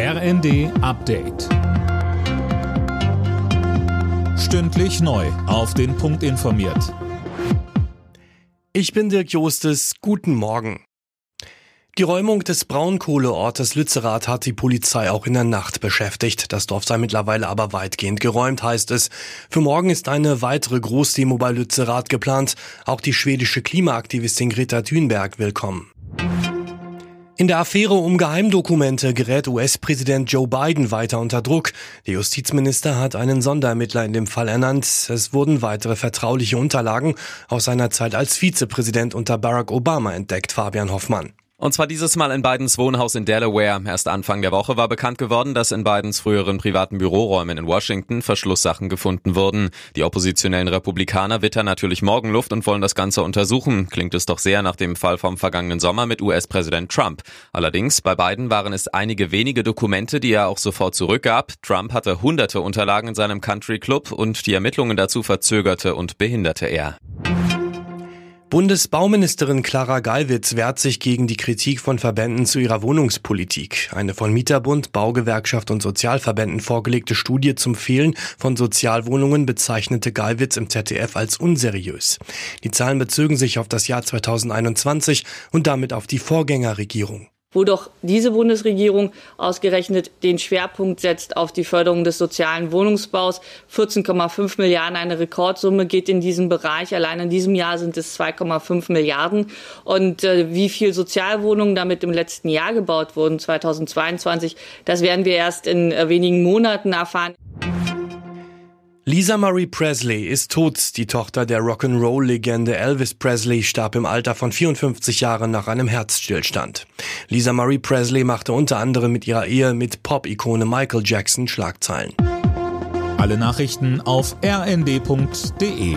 RND Update. Stündlich neu. Auf den Punkt informiert. Ich bin Dirk Jostes. Guten Morgen. Die Räumung des Braunkohleortes Lützerath hat die Polizei auch in der Nacht beschäftigt. Das Dorf sei mittlerweile aber weitgehend geräumt, heißt es. Für morgen ist eine weitere Großdemo bei Lützerath geplant. Auch die schwedische Klimaaktivistin Greta Thunberg will kommen. In der Affäre um Geheimdokumente gerät US-Präsident Joe Biden weiter unter Druck. Der Justizminister hat einen Sonderermittler in dem Fall ernannt. Es wurden weitere vertrauliche Unterlagen aus seiner Zeit als Vizepräsident unter Barack Obama entdeckt, Fabian Hoffmann. Und zwar dieses Mal in Bidens Wohnhaus in Delaware. Erst Anfang der Woche war bekannt geworden, dass in Bidens früheren privaten Büroräumen in Washington Verschlusssachen gefunden wurden. Die oppositionellen Republikaner wittern natürlich Morgenluft und wollen das Ganze untersuchen. Klingt es doch sehr nach dem Fall vom vergangenen Sommer mit US-Präsident Trump. Allerdings, bei Biden waren es einige wenige Dokumente, die er auch sofort zurückgab. Trump hatte hunderte Unterlagen in seinem Country Club und die Ermittlungen dazu verzögerte und behinderte er. Bundesbauministerin Clara Gallwitz wehrt sich gegen die Kritik von Verbänden zu ihrer Wohnungspolitik. Eine von Mieterbund, Baugewerkschaft und Sozialverbänden vorgelegte Studie zum Fehlen von Sozialwohnungen bezeichnete Gallwitz im ZDF als unseriös. Die Zahlen bezögen sich auf das Jahr 2021 und damit auf die Vorgängerregierung wo doch diese Bundesregierung ausgerechnet den Schwerpunkt setzt auf die Förderung des sozialen Wohnungsbaus. 14,5 Milliarden, eine Rekordsumme geht in diesem Bereich. Allein in diesem Jahr sind es 2,5 Milliarden. Und äh, wie viel Sozialwohnungen damit im letzten Jahr gebaut wurden, 2022, das werden wir erst in äh, wenigen Monaten erfahren. Lisa Marie Presley ist tot. Die Tochter der Rock'n'Roll-Legende Elvis Presley starb im Alter von 54 Jahren nach einem Herzstillstand. Lisa Marie Presley machte unter anderem mit ihrer Ehe mit Pop-Ikone Michael Jackson Schlagzeilen. Alle Nachrichten auf rnd.de